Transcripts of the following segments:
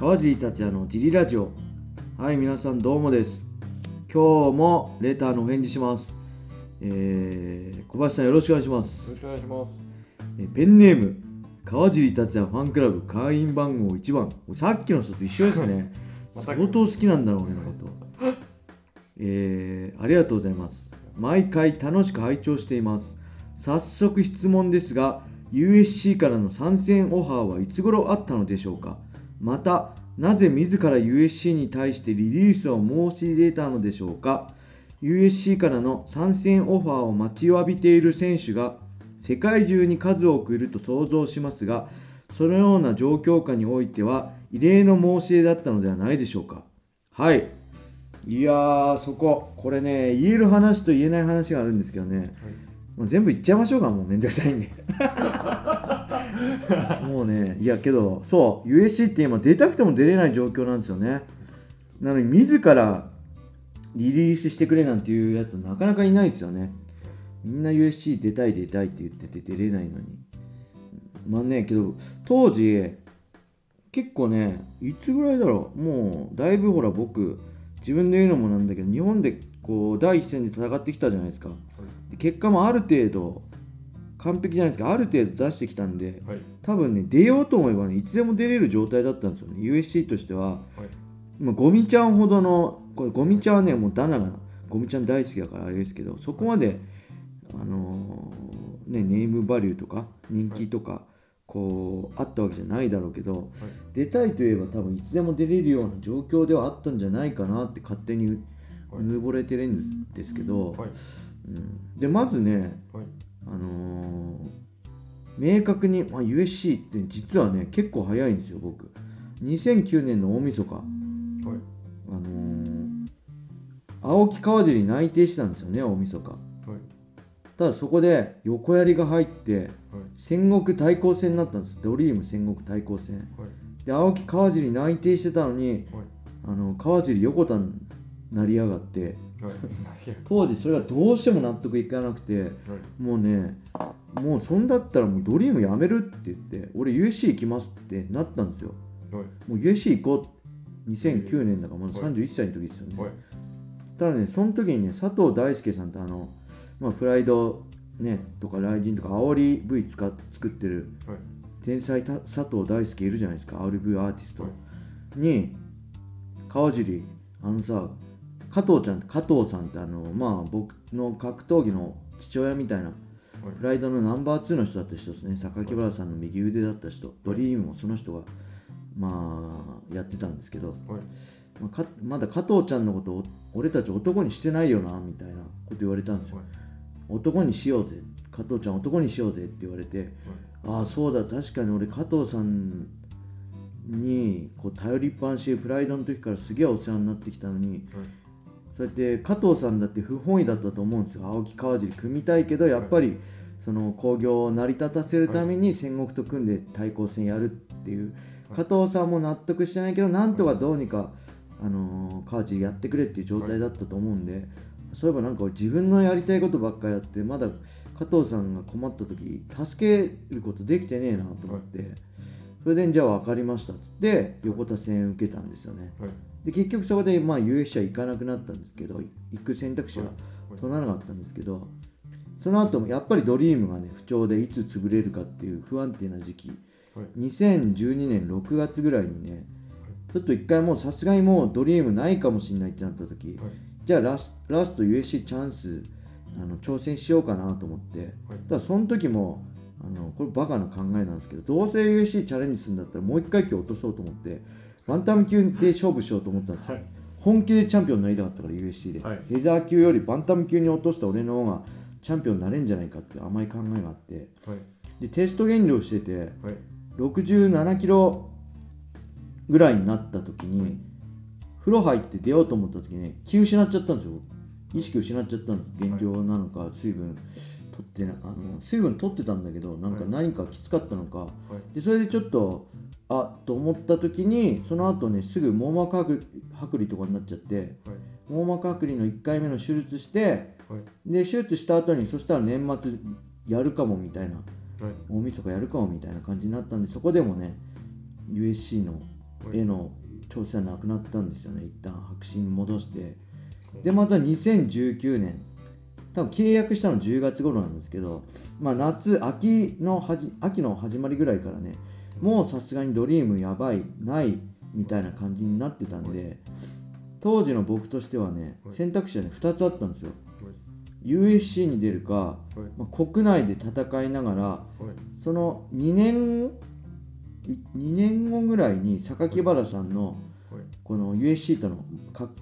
川尻達也のジリラジオ。はい皆さんどうもです。今日もレターのお返事します。えー、小林さんよろしくお願いしまよろすしくお願いします。えペンネーム川尻達也ファンクラブ会員番号1番。さっきの人と一緒ですね。相当好きなんだろう俺のことえー、ありがとうございます。毎回楽しく拝聴しています。早速質問ですが USC からの参戦オファーはいつ頃あったのでしょうか？またなぜ自ら USC に対してリリースを申し出たのでしょうか？USC からの参戦オファーを待ちわびている選手が世界中に数多くいると想像しますがそのような状況下においては異例の申し出だったのではないでしょうか？はい。いやーそこ。これね言える話と言えない話があるんですけどね、もう全部言っちゃいましょうかもうめんどくさいんで もうねいやけどそう USC って今出たくても出れない状況なんですよね。なのに自らリリースしてくれなんていうやつなかなかいないですよね。みんな USC 出たい出たいって言ってて出れないのに。まあねけど当時結構ねいつぐらいだろう。もうだいぶほら僕自分で言うのもなんだけど日本でこう第一線で戦ってきたじゃないですか。で結果もある程度完璧じゃないですかある程度出してきたんではい。多分ね出ようと思えばねいつでも出れる状態だったんですよね USC としてははい。まあ、ゴミちゃんほどのこれゴミちゃんはねもうダナがゴミちゃん大好きだからあれですけどそこまであのーねネームバリューとか人気とかこうあったわけじゃないだろうけど、出たいといえば多分いつでも出れるような状況ではあったんじゃないかなって勝手にううぬぼれてるんですですけど、はい。うん、でまずねはい。あのー明確に、まあ、USC って実はね結構早いんですよ僕2009年の大晦日はい。あのー青木川尻に内定したんですよね大晦日はい。ただそこで横槍が入ってはい。戦国対抗戦になったんですドリーム戦国対抗戦はい。で青木川尻内定してたのにはい。あの川尻横田になりやがってはい。当時それがどうしても納得いかなくてはい。もうねもうそんだったらもうドリームやめるって言って俺 USC 行きますってなったんですよはい。もう USC 行こう2009年だからまだ31歳の時ですよね、はい。ただねその時にね佐藤大輔さんってあの、まあ、プライドねとかライジンとか煽り V 使っ作ってるはい。天才た佐藤大輔いるじゃないですか RV アーティスト、はいに川尻あのさ加藤ちゃん加藤さんってあのまあ僕の格闘技の父親みたいなプライドのナンバー2の人だった人ですね。榊原さんの右腕だった人。ドリームもその人がまあやってたんですけど、はい。まあかまだ加藤ちゃんのことを俺たち男にしてないよなみたいなこと言われたんですよ、はい。男にしようぜ。加藤ちゃん男にしようぜって言われて、ああそうだ。確かに俺加藤さんにこう頼りっぱなしでプライドの時からすげえお世話になってきたのにはい。そうやって加藤さんだって不本意だったと思うんですよ。青木川尻組みたいけどやっぱりその興行を成り立たせるために戦国と組んで対抗戦やるっていう。加藤さんも納得してないけどなんとかどうにかあのー川尻やってくれっていう状態だったと思うんでそういえばなんか俺自分のやりたいことばっかやってまだ加藤さんが困った時助けることできてねえなと思って。それでじゃあ分かりましたっつって横田戦受けたんですよね。はい。で結局そこでまあ USC は行かなくなったんですけど行く選択肢は取らなかったんですけどその後もやっぱりドリームがね不調でいつ潰れるかっていう不安定な時期。はい。2012年6月ぐらいにねちょっと一回もうさすがにもうドリームないかもしれないってなった時はい。じゃあラスラスト USC チャンスあの挑戦しようかなと思って。ただその時もあのこれバカな考えなんですけどどうせ USC チャレンジするんだったらもう一回今日落とそうと思ってワンタム級で勝負しようと思ったんですよ、はい。本気でチャンピオンになりたかったから USC で、はい。レザー級よりバンタム級に落とした俺の方がチャンピオンになれんじゃないかって甘い考えがあって。はい。でテスト減量しててはい。67キロぐらいになった時に風呂入って出ようと思った時に気失っちゃったんですよ僕意識失っちゃったんです減量なのか水分取ってなあの水分取ってたんだけどなんか何かきつかったのか、でそれでちょっとあと思った時にその後ねすぐ網膜剥剥離とかになっちゃってはい。網膜剥離の1回目の手術してはい。で手術した後にそしたら年末やるかもみたいなはい。大晦日やるかもみたいな感じになったんでそこでもね USC のへの挑戦はなくなったんですよね一旦白紙に戻してでまた2019年。多分契約したの10月頃なんですけど、まあ、夏秋のはじ秋の始まりぐらいからねもうさすがにドリームやばいないみたいな感じになってたんで当時の僕としてはね選択肢はね2つあったんですよ。USC に出るか、まあ、国内で戦いながらその2年2年後ぐらいに榊原さんのこの USC との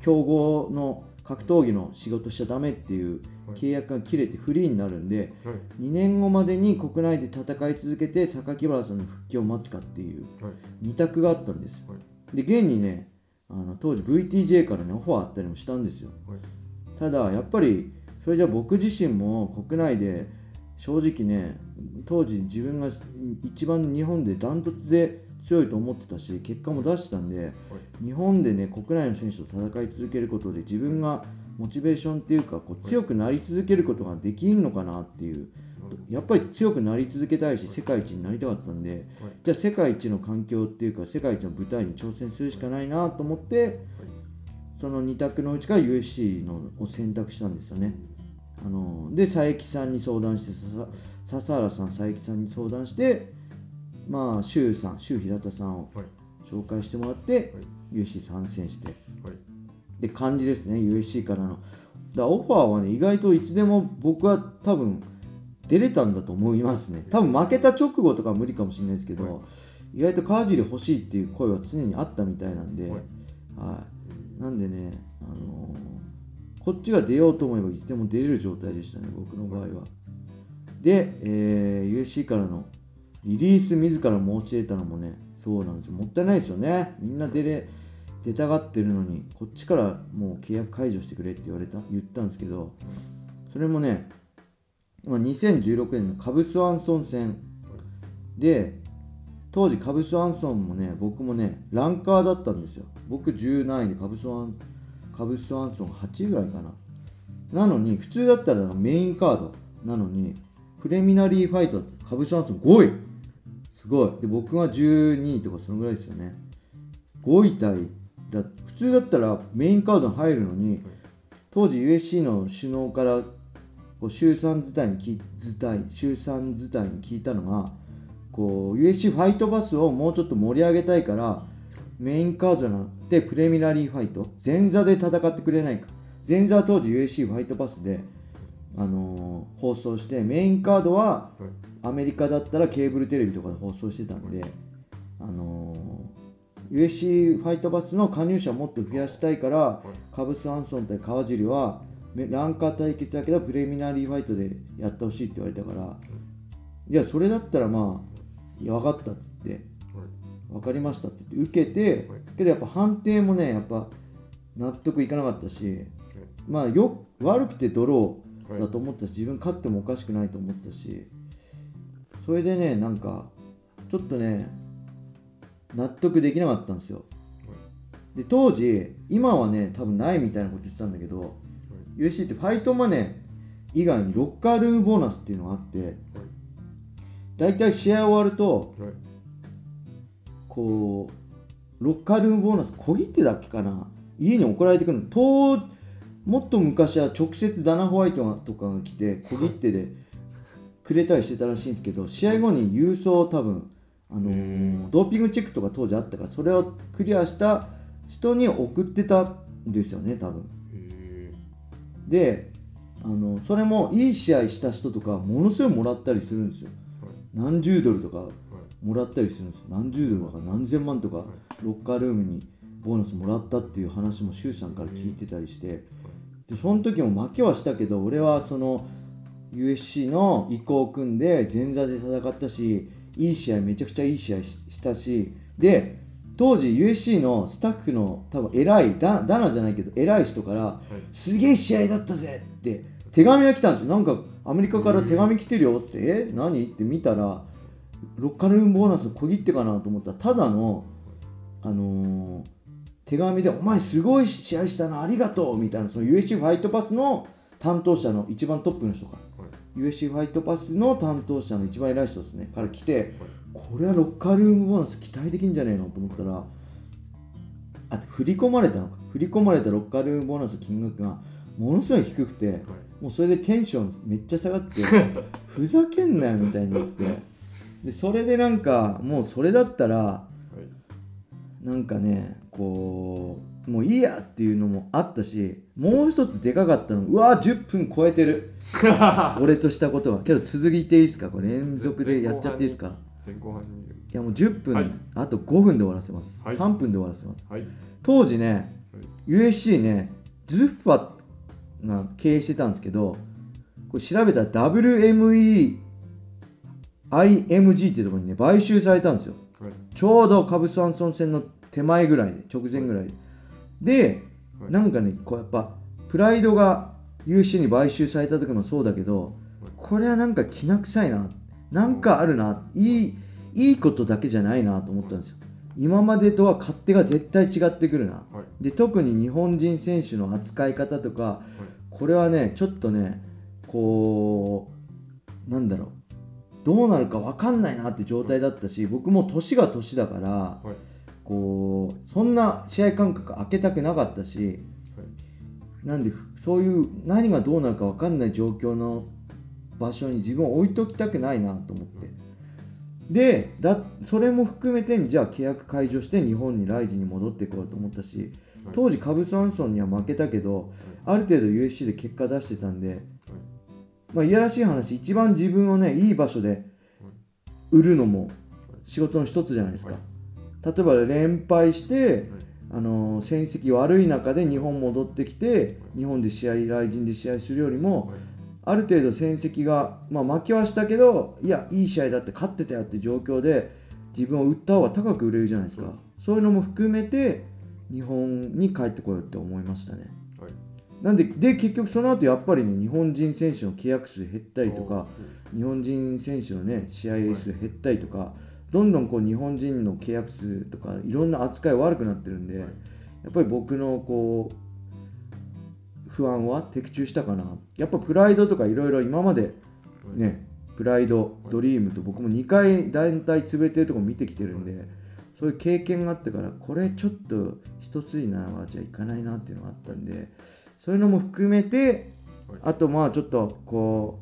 競合の格闘技の仕事しちゃダメっていう契約が切れてフリーになるんで、2年後までに国内で戦い続けて榊原さんの復帰を待つかっていう2択があったんです、で現にねあの当時 VTJ からねオファーあったりもしたんですよ、ただやっぱりそれじゃ僕自身も国内で正直ね当時自分が一番日本でダントツで強いと思ってたし結果も出したんで、日本でね国内の選手と戦い続けることで自分がモチベーションっていうかこう強くなり続けることができんのかなっていうやっぱり強くなり続けたいし世界一になりたかったんで、じゃあ世界一の環境っていうか世界一の舞台に挑戦するしかないなと思って、その2択のうちから USC のを選択したんですよね。あので佐伯さんに相談して笹原さん佐伯さんに相談してまあ周さん周平田さんを紹介してもらって、USC 参戦して、で感じですね USC からの。だオファーはね意外といつでも僕は多分出れたんだと思いますね。多分負けた直後とかは無理かもしれないですけど、意外と川尻欲しいっていう声は常にあったみたいなんで、はい、なんでね、あのー、こっちが出ようと思えばいつでも出れる状態でしたね僕の場合は。で、えー、USC からのリリース自ら申し出たのもねそうなんですよ。もったいないですよね。みんな出れ出たがってるのにこっちからもう契約解除してくれって言われた言ったんですけどそれもねまあ、2016年のカブス・ワンソン戦で当時カブス・ワンソンもね僕もねランカーだったんですよ。僕10何位でカブスワンカブス・ワンソン8位ぐらいかな。なのに普通だったらメインカードなのにプレミナリーファイトカブス・ワンソン5位すごい。で僕が12位とかそのぐらいですよね。5位対だ普通だったらメインカードに入るのに当時 USC の首脳からこう週3図体に聞図体週3図体に聞いたのがこう USC ファイトバスをもうちょっと盛り上げたいからメインカードじゃなくてプレミナリーファイト前座で戦ってくれないか。前座は当時 USC ファイトバスで、あのー、放送してメインカードはアメリカだったらケーブルテレビとかで放送してたんで、あのー、USC ファイトバスの加入者をもっと増やしたいからカブス・アンソン対川尻はランカー対決だけどプレミナリーファイトでやってほしいって言われたから、いやそれだったらまあいや分かったって言って、分かりましたって言って受けて、けどやっぱ判定もねやっぱ納得いかなかったし、まあよ悪くてドローだと思ったし自分勝ってもおかしくないと思ってたしそれでねなんかちょっとね納得できなかったんですよ。で当時今はね多分ないみたいなこと言ってたんだけど USC ってファイトマネー以外にロッカールームボーナスっていうのがあって、大体試合終わると、こう、ロッカールームボーナス小切手だっけかな家に送られてくるの。ともっと昔は直接ダナ・ホワイトとかが来て小切手でくれたりしてたらしいんですけど、試合後に郵送多分、あのー、ドーピングチェックとか当時あったから、それをクリアした人に送ってたんですよね、多分。であのそれもいい試合した人とかものすごいもらったりするんですよ、はい、何十ドルとかもらったりするんですよ。何十ドルとか何千万とかロッカールームにボーナスもらったっていう話も周さんから聞いてたりして。でその時も負けはしたけど俺はその USC の意向を組んで前座で戦ったしいい試合めちゃくちゃいい試合したしで当時 USC のスタッフの多分偉いダダナじゃないけど偉い人から、はい、すげえ試合だったぜって手紙が来たんですよ。なんかアメリカから手紙来てるよってえ？何？って見たらロッカルームボーナス小切手かなと思った。らただのあのー、手紙で「お前すごい試合したなありがとう」みたいなその USC ファイトパスの担当者の一番トップの人から、はい、USC ファイトパスの担当者の一番偉い人ですねから来て、はい。これはロッカールームボーナス期待できんじゃねえのと思ったらあと振り込まれたのか。振り込まれたロッカールームボーナスの金額がものすごい低くて、もうそれでテンションめっちゃ下がって ふざけんなよみたいになってでそれでなんかもうそれだったらはい。なんかねこうもういいやっていうのもあったしもう一つでかかったの。うわ10分超えてる。俺としたことは。けど続いていいですか？これ連続でやっちゃっていいですか？前後半に。いやもう10分、はい。あと5分で終わらせます、はい。3分で終わらせます。はい。当時ね USC ねズッファが経営してたんですけどこれ調べたら WMEIMG っていうところにね買収されたんですよ。はい。ちょうどカブス・アンソン戦の手前ぐらいで直前ぐらいで。ではい。なんかねこうやっぱプライドが USC に買収された時もそうだけどこれはなんかきな臭いな。なんかあるな。いいいいことだけじゃないなと思ったんですよ。今までとは勝手が絶対違ってくるな。はい。で特に日本人選手の扱い方とかこれはねちょっとねこうなんだろう。どうなるか分かんないなって状態だったし僕も年が年だからはいこうそんな試合間隔空けたくなかったしなんでふそういう何がどうなるか分かんない状況の場所に自分を置いときたくないなと思って。でだそれも含めてじゃあ契約解除して日本にライジに戻ってこようと思ったし当時カブス・アンソンには負けたけどある程度 USC で結果出してたんでまあいやらしい話一番自分をねいい場所で売るのも仕事の一つじゃないですか例えば連敗してあの戦績悪い中で日本戻ってきて日本で試合来人で試合するよりもある程度戦績が、まあ、負けはしたけどいやいい試合だって勝ってたよって状況で自分を売った方が高く売れるじゃないですか。そう。いうのも含めて日本に帰ってこようって思いましたね。はい。なんでで結局その後やっぱりね日本人選手の契約数減ったりとか日本人選手のね試合数減ったりとか、どんどんこう日本人の契約数とかいろんな扱い悪くなってるんで、やっぱり僕のこう不安は的中したかな。やっぱプライドとかいろいろ今までねプライドドリームと僕も2回団体潰れてるとこ見てきてるんでそういう経験があってからこれちょっと一筋縄じゃいかないなっていうのがあったんでそういうのも含めてあとまあちょっとこ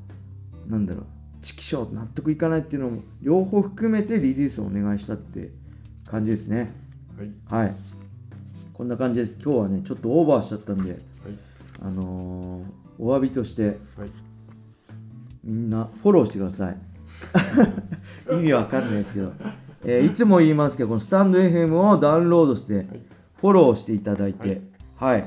うなんだろうチキショー納得いかないっていうのも両方含めてリリースをお願いしたって感じですね。はい。はい。こんな感じです。今日はねちょっとオーバーしちゃったんではい。あのーお詫びとしてはい。みんなフォローしてください。意味わかんないですけど、えーいつも言いますけどこのスタンド FM をダウンロードしてフォローしていただいてはい、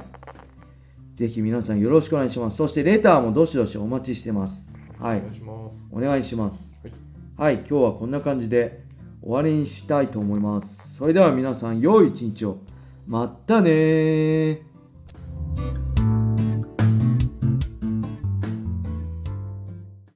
ぜひ皆さんよろしくお願いします。そしてレターもどしどしお待ちしてますはいお願いしますお願いしますはいはい、今日はこんな感じで終わりにしたいと思います。それでは皆さん、良い一日を。まったねー。